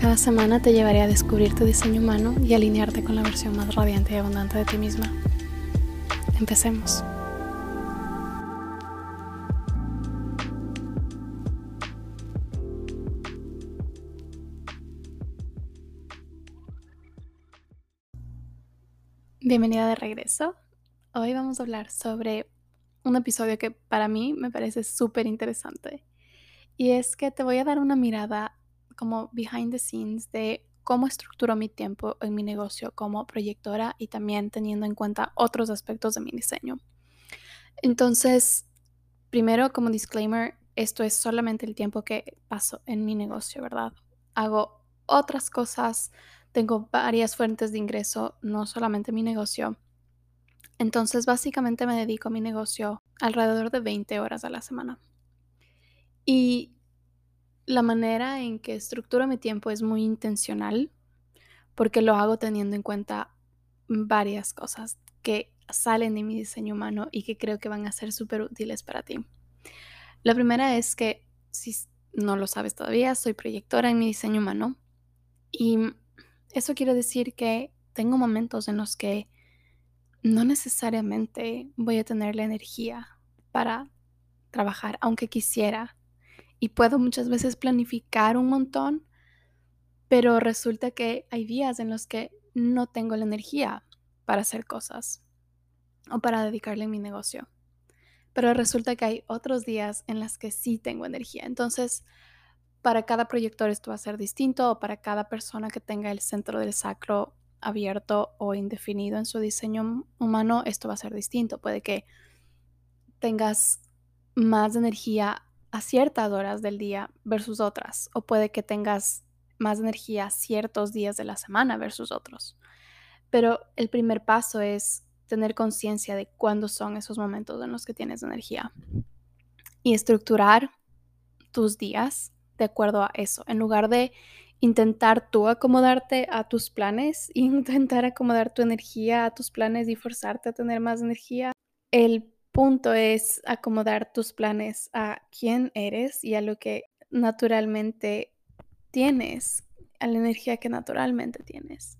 Cada semana te llevaré a descubrir tu diseño humano y alinearte con la versión más radiante y abundante de ti misma. Empecemos. Bienvenida de regreso. Hoy vamos a hablar sobre un episodio que para mí me parece súper interesante. Y es que te voy a dar una mirada como behind the scenes de cómo estructuro mi tiempo en mi negocio como proyectora y también teniendo en cuenta otros aspectos de mi diseño. Entonces, primero como disclaimer, esto es solamente el tiempo que paso en mi negocio, ¿verdad? Hago otras cosas, tengo varias fuentes de ingreso, no solamente mi negocio. Entonces, básicamente me dedico a mi negocio alrededor de 20 horas a la semana. Y la manera en que estructuro mi tiempo es muy intencional porque lo hago teniendo en cuenta varias cosas que salen de mi diseño humano y que creo que van a ser súper útiles para ti. La primera es que, si no lo sabes todavía, soy proyectora en mi diseño humano y eso quiere decir que tengo momentos en los que no necesariamente voy a tener la energía para trabajar, aunque quisiera y puedo muchas veces planificar un montón, pero resulta que hay días en los que no tengo la energía para hacer cosas o para dedicarle a mi negocio. Pero resulta que hay otros días en los que sí tengo energía. Entonces, para cada proyector esto va a ser distinto o para cada persona que tenga el centro del sacro abierto o indefinido en su diseño humano, esto va a ser distinto. Puede que tengas más energía a ciertas horas del día versus otras, o puede que tengas más energía ciertos días de la semana versus otros. Pero el primer paso es tener conciencia de cuándo son esos momentos en los que tienes energía y estructurar tus días de acuerdo a eso, en lugar de intentar tú acomodarte a tus planes, intentar acomodar tu energía a tus planes y forzarte a tener más energía. El punto es acomodar tus planes a quién eres y a lo que naturalmente tienes, a la energía que naturalmente tienes.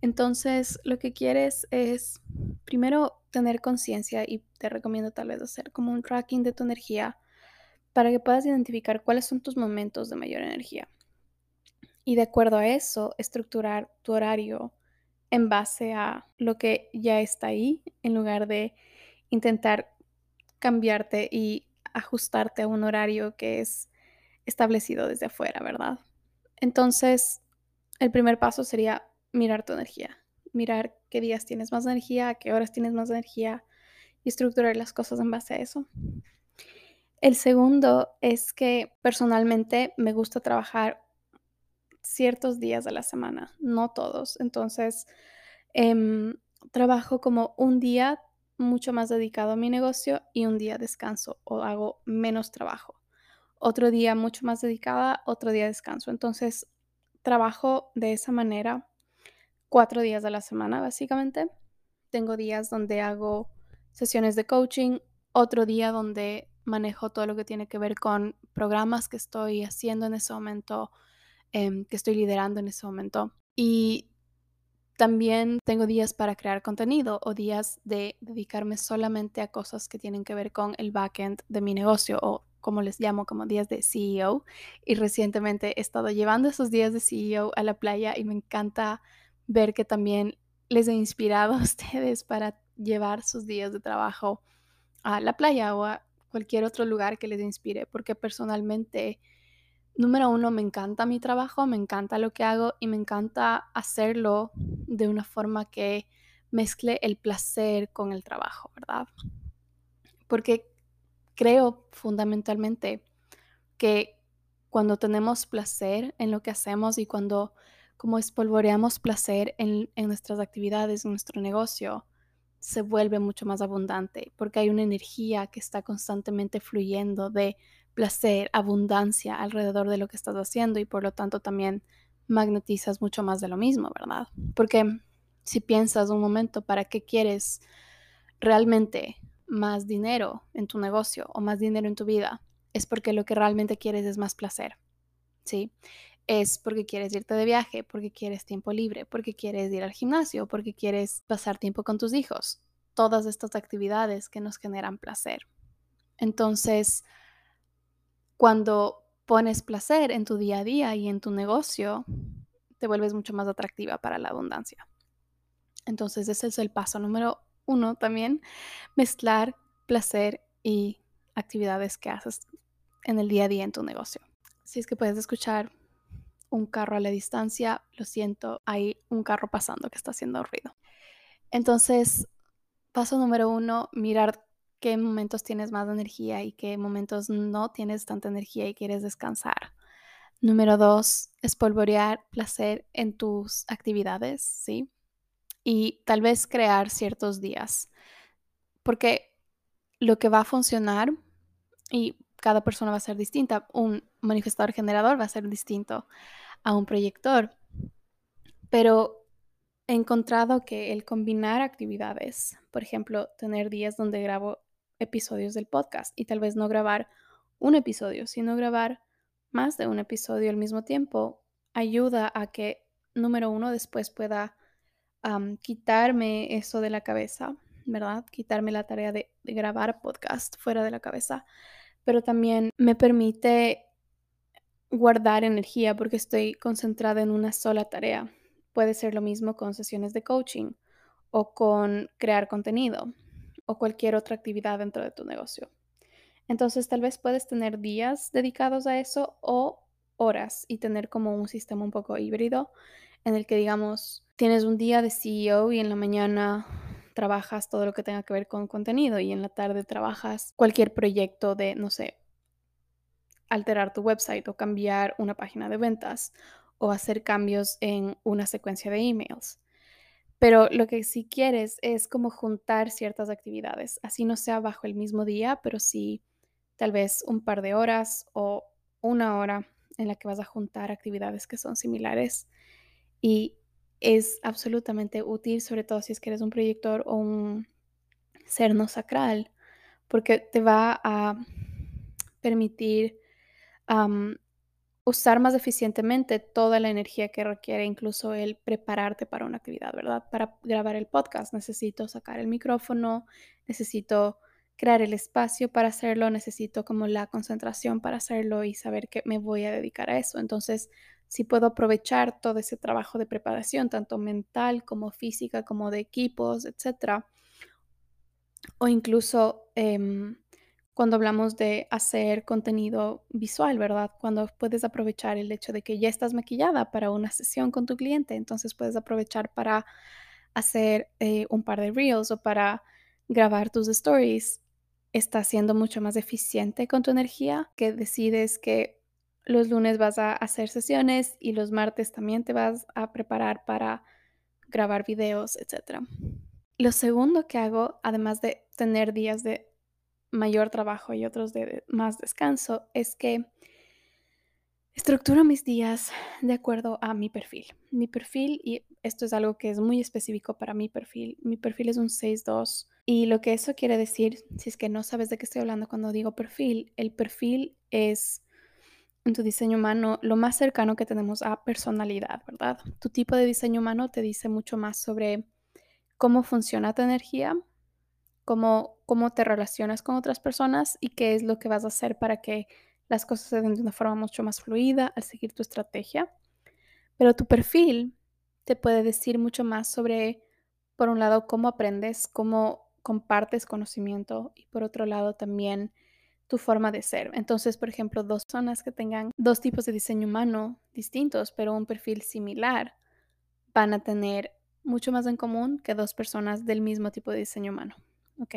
Entonces, lo que quieres es primero tener conciencia y te recomiendo tal vez hacer como un tracking de tu energía para que puedas identificar cuáles son tus momentos de mayor energía. Y de acuerdo a eso, estructurar tu horario en base a lo que ya está ahí, en lugar de intentar cambiarte y ajustarte a un horario que es establecido desde afuera, ¿verdad? Entonces, el primer paso sería mirar tu energía, mirar qué días tienes más energía, qué horas tienes más energía y estructurar las cosas en base a eso. El segundo es que personalmente me gusta trabajar ciertos días de la semana, no todos. Entonces, em, trabajo como un día mucho más dedicado a mi negocio y un día descanso o hago menos trabajo. Otro día mucho más dedicada, otro día descanso. Entonces, trabajo de esa manera cuatro días de la semana, básicamente. Tengo días donde hago sesiones de coaching, otro día donde manejo todo lo que tiene que ver con programas que estoy haciendo en ese momento, em, que estoy liderando en ese momento. Y también tengo días para crear contenido o días de dedicarme solamente a cosas que tienen que ver con el backend de mi negocio o como les llamo, como días de CEO. Y recientemente he estado llevando esos días de CEO a la playa y me encanta ver que también les he inspirado a ustedes para llevar sus días de trabajo a la playa o a cualquier otro lugar que les inspire, porque personalmente número uno, me encanta mi trabajo, me encanta lo que hago y me encanta hacerlo de una forma que mezcle el placer con el trabajo, ¿verdad? Porque creo fundamentalmente que cuando tenemos placer en lo que hacemos y cuando como espolvoreamos placer en, en nuestras actividades, en nuestro negocio, se vuelve mucho más abundante porque hay una energía que está constantemente fluyendo de placer, abundancia alrededor de lo que estás haciendo y por lo tanto también magnetizas mucho más de lo mismo, ¿verdad? Porque si piensas un momento, ¿para qué quieres realmente más dinero en tu negocio o más dinero en tu vida? Es porque lo que realmente quieres es más placer, ¿sí? Es porque quieres irte de viaje, porque quieres tiempo libre, porque quieres ir al gimnasio, porque quieres pasar tiempo con tus hijos. Todas estas actividades que nos generan placer. Entonces, cuando pones placer en tu día a día y en tu negocio, te vuelves mucho más atractiva para la abundancia. Entonces ese es el paso número uno también, mezclar placer y actividades que haces en el día a día en tu negocio. Si es que puedes escuchar un carro a la distancia, lo siento, hay un carro pasando que está haciendo ruido. Entonces, paso número uno, mirar qué momentos tienes más energía y qué momentos no tienes tanta energía y quieres descansar. Número dos, espolvorear placer en tus actividades, ¿sí? Y tal vez crear ciertos días. Porque lo que va a funcionar, y cada persona va a ser distinta, un manifestador generador va a ser distinto a un proyector, pero he encontrado que el combinar actividades, por ejemplo, tener días donde grabo episodios del podcast y tal vez no grabar un episodio, sino grabar más de un episodio al mismo tiempo, ayuda a que, número uno, después pueda quitarme eso de la cabeza, ¿verdad? Quitarme la tarea de, grabar podcast fuera de la cabeza, pero también me permite guardar energía porque estoy concentrada en una sola tarea. Puede ser lo mismo con sesiones de coaching o con crear contenido o cualquier otra actividad dentro de tu negocio. Entonces tal vez puedes tener días dedicados a eso o horas y tener como un sistema un poco híbrido en el que digamos tienes un día de CEO y en la mañana trabajas todo lo que tenga que ver con contenido y en la tarde trabajas cualquier proyecto de, no sé, alterar tu website o cambiar una página de ventas o hacer cambios en una secuencia de emails. Pero lo que sí quieres es como juntar ciertas actividades, así no sea bajo el mismo día, pero sí tal vez un par de horas o una hora en la que vas a juntar actividades que son similares. Y es absolutamente útil, sobre todo si es que eres un proyector o un ser no sacral, porque te va a permitir usar más eficientemente toda la energía que requiere incluso el prepararte para una actividad, ¿verdad? Para grabar el podcast necesito sacar el micrófono, necesito crear el espacio para hacerlo, necesito como la concentración para hacerlo y saber que me voy a dedicar a eso. Entonces, si puedo aprovechar todo ese trabajo de preparación, tanto mental como física, como de equipos, etcétera, o incluso em, cuando hablamos de hacer contenido visual, ¿verdad? Cuando puedes aprovechar el hecho de que ya estás maquillada para una sesión con tu cliente, entonces puedes aprovechar para hacer eh, un par de reels o para grabar tus stories. Estás siendo mucho más eficiente con tu energía, que decides que los lunes vas a hacer sesiones y los martes también te vas a preparar para grabar videos, etc. Lo segundo que hago, además de tener días de mayor trabajo y otros de más descanso es que estructuro mis días de acuerdo a mi perfil. Mi perfil, y esto es algo que es muy específico para mi perfil, mi perfil es un 6-2 y lo que eso quiere decir, si es que no sabes de qué estoy hablando cuando digo perfil, el perfil es en tu diseño humano lo más cercano que tenemos a personalidad, ¿verdad? Tu tipo de diseño humano te dice mucho más sobre cómo funciona tu energía, cómo, cómo te relacionas con otras personas y qué es lo que vas a hacer para que las cosas se den de una forma mucho más fluida al seguir tu estrategia. Pero tu perfil te puede decir mucho más sobre, por un lado, cómo aprendes, cómo compartes conocimiento y por otro lado también tu forma de ser. Entonces, por ejemplo, dos personas que tengan dos tipos de diseño humano distintos, pero un perfil similar, van a tener mucho más en común que dos personas del mismo tipo de diseño humano. ¿Ok?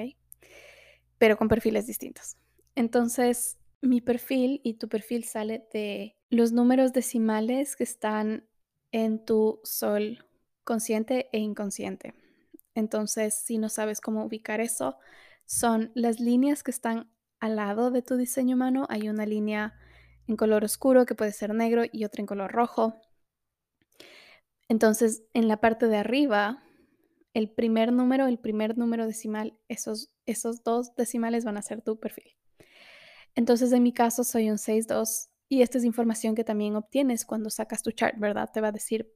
Pero con perfiles distintos. Entonces, mi perfil y tu perfil sale de los números decimales que están en tu sol consciente e inconsciente. Entonces, si no sabes cómo ubicar eso, son las líneas que están al lado de tu diseño humano. Hay una línea en color oscuro que puede ser negro y otra en color rojo. Entonces, en la parte de arriba, el primer número, el primer número decimal, esos, esos dos decimales van a ser tu perfil. Entonces, en mi caso, soy un 6-2 y esta es información que también obtienes cuando sacas tu chart, ¿verdad? Te va a decir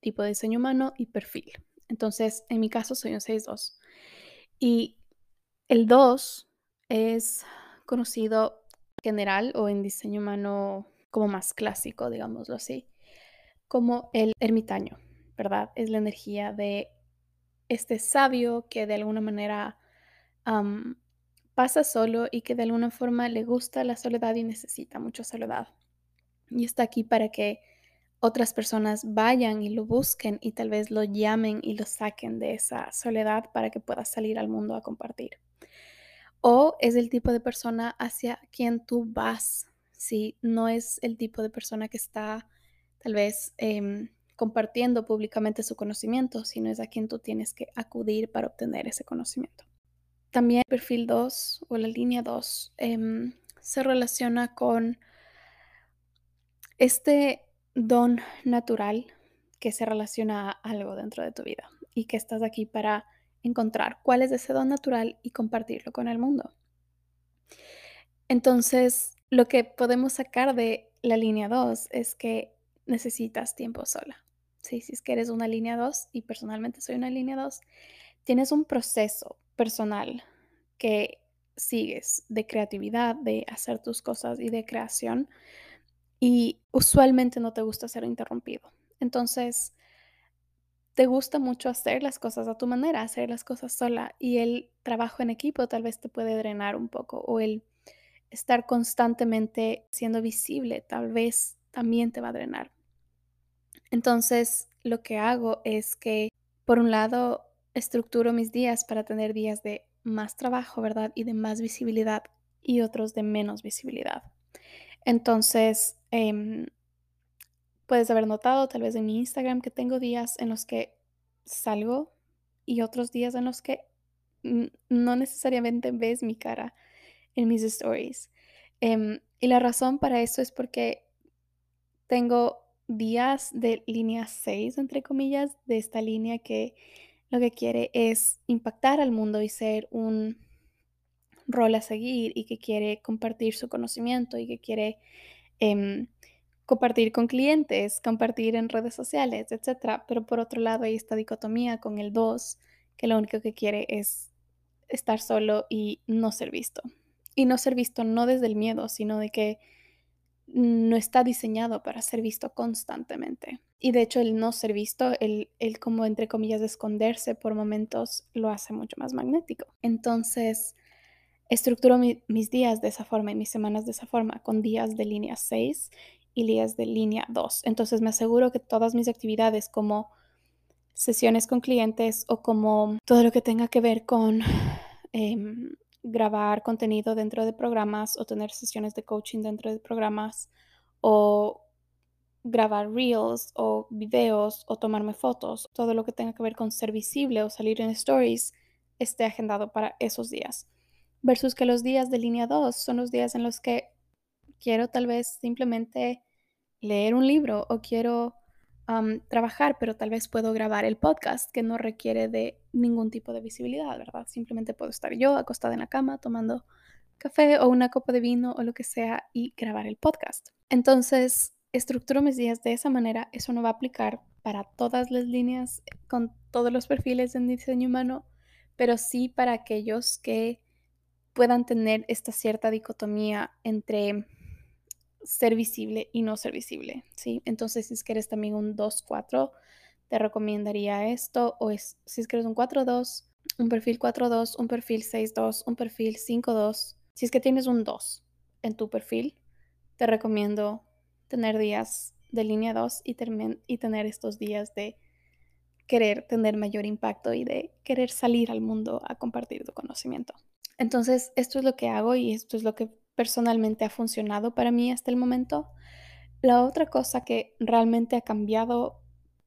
tipo de diseño humano y perfil. Entonces, en mi caso, soy un 6-2. Y el 2 es conocido general o en diseño humano como más clásico, digámoslo así, como el ermitaño, ¿verdad? Es la energía de este sabio que de alguna manera pasa solo y que de alguna forma le gusta la soledad y necesita mucha soledad. Y está aquí para que otras personas vayan y lo busquen y tal vez lo llamen y lo saquen de esa soledad para que pueda salir al mundo a compartir. O es el tipo de persona hacia quien tú vas, si no es el tipo de persona que está tal vez em, compartiendo públicamente su conocimiento, sino es a quien tú tienes que acudir para obtener ese conocimiento. También el perfil 2 o la línea 2 em, se relaciona con este don natural que se relaciona a algo dentro de tu vida y que estás aquí para encontrar cuál es ese don natural y compartirlo con el mundo. Entonces, lo que podemos sacar de la línea 2 es que necesitas tiempo sola. ¿Sí? Si es que eres una línea 2 y personalmente soy una línea 2, tienes un proceso personal que sigues de creatividad, de hacer tus cosas y de creación y usualmente no te gusta ser interrumpido. Entonces, te gusta mucho hacer las cosas a tu manera, hacer las cosas sola y el trabajo en equipo tal vez te puede drenar un poco o el estar constantemente siendo visible tal vez también te va a drenar. Entonces, lo que hago es que, por un lado, estructuro mis días para tener días de más trabajo, ¿verdad? Y de más visibilidad y otros de menos visibilidad. Entonces, em, puedes haber notado tal vez en mi Instagram que tengo días en los que salgo y otros días en los que no necesariamente ves mi cara en mis stories. Em, y la razón para eso es porque tengo días de línea 6, entre comillas, de esta línea que lo que quiere es impactar al mundo y ser un rol a seguir y que quiere compartir su conocimiento y que quiere em, compartir con clientes, compartir en redes sociales, etc. Pero por otro lado hay esta dicotomía con el 2, que lo único que quiere es estar solo y no ser visto. Y no ser visto no desde el miedo, sino de que no está diseñado para ser visto constantemente. Y de hecho el no ser visto, el, el como entre comillas esconderse por momentos, lo hace mucho más magnético. Entonces, Estructuro mis días de esa forma y mis semanas de esa forma, con días de línea 6 y días de línea 2. Entonces me aseguro que todas mis actividades como sesiones con clientes o como todo lo que tenga que ver con em, grabar contenido dentro de programas o tener sesiones de coaching dentro de programas o grabar reels o videos o tomarme fotos, todo lo que tenga que ver con ser visible o salir en stories esté agendado para esos días. Versus que los días de línea 2 son los días en los que quiero tal vez simplemente leer un libro o quiero trabajar, pero tal vez puedo grabar el podcast que no requiere de ningún tipo de visibilidad, ¿verdad? Simplemente puedo estar yo acostada en la cama tomando café o una copa de vino o lo que sea y grabar el podcast. Entonces, estructuro mis días de esa manera. Eso no va a aplicar para todas las líneas con todos los perfiles en diseño humano, pero sí para aquellos que puedan tener esta cierta dicotomía entre ser visible y no ser visible, ¿sí? Entonces, si es que eres también un 2-4, te recomendaría esto, o es, si es que eres un 4-2, un perfil 4-2, un perfil 6-2, un perfil 5-2. Si es que tienes un 2 en tu perfil, te recomiendo tener días de línea 2 y, y tener estos días de querer tener mayor impacto y de querer salir al mundo a compartir tu conocimiento. Entonces, esto es lo que hago y esto es lo que personalmente ha funcionado para mí hasta el momento. La otra cosa que realmente ha cambiado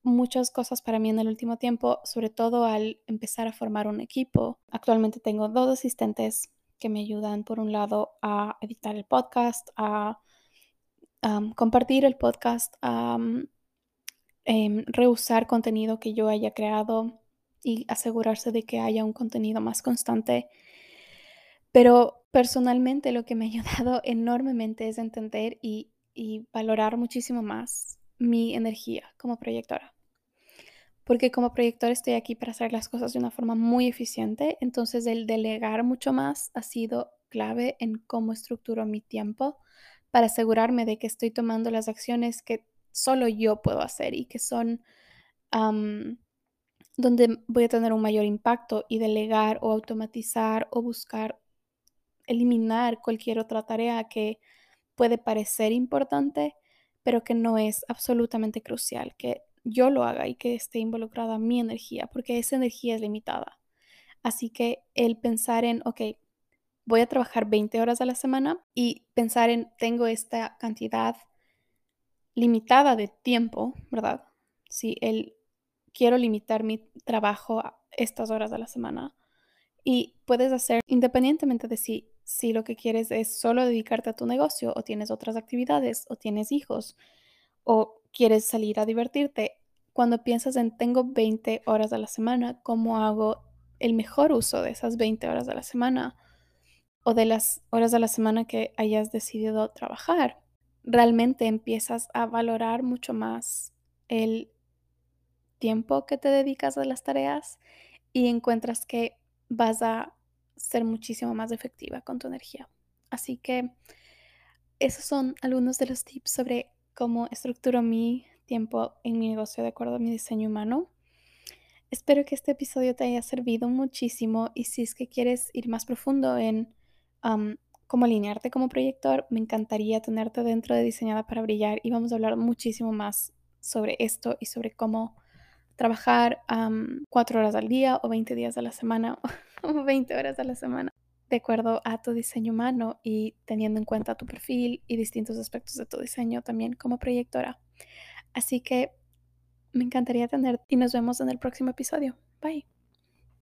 muchas cosas para mí en el último tiempo, sobre todo al empezar a formar un equipo. Actualmente tengo dos asistentes que me ayudan, por un lado, a editar el podcast, a compartir el podcast, a em, reusar contenido que yo haya creado y asegurarse de que haya un contenido más constante. Pero personalmente lo que me ha ayudado enormemente es entender y, valorar muchísimo más mi energía como proyectora. Porque como proyectora estoy aquí para hacer las cosas de una forma muy eficiente, entonces el delegar mucho más ha sido clave en cómo estructuro mi tiempo para asegurarme de que estoy tomando las acciones que solo yo puedo hacer y que son donde voy a tener un mayor impacto y delegar o automatizar o buscar eliminar cualquier otra tarea que puede parecer importante, pero que no es absolutamente crucial, que yo lo haga y que esté involucrada mi energía, porque esa energía es limitada. Así que el pensar en, ok, voy a trabajar 20 horas a la semana y pensar en, tengo esta cantidad limitada de tiempo, ¿verdad? Si el quiero limitar mi trabajo a estas horas a la semana y puedes hacer independientemente de si si lo que quieres es solo dedicarte a tu negocio o tienes otras actividades o tienes hijos o quieres salir a divertirte, cuando piensas en tengo 20 horas a la semana, ¿cómo hago el mejor uso de esas 20 horas a la semana o de las horas a la semana que hayas decidido trabajar? Realmente empiezas a valorar mucho más el tiempo que te dedicas a las tareas y encuentras que vas a ser muchísimo más efectiva con tu energía. Así que esos son algunos de los tips sobre cómo estructuro mi tiempo en mi negocio de acuerdo a mi diseño humano. Espero que este episodio te haya servido muchísimo y si es que quieres ir más profundo en cómo alinearte como proyector, me encantaría tenerte dentro de Diseñada para Brillar y vamos a hablar muchísimo más sobre esto y sobre cómo trabajar cuatro horas al día o 20 días a la semana o 20 horas a la semana de acuerdo a tu diseño humano y teniendo en cuenta tu perfil y distintos aspectos de tu diseño también como proyectora. Así que me encantaría tenerte y nos vemos en el próximo episodio. Bye.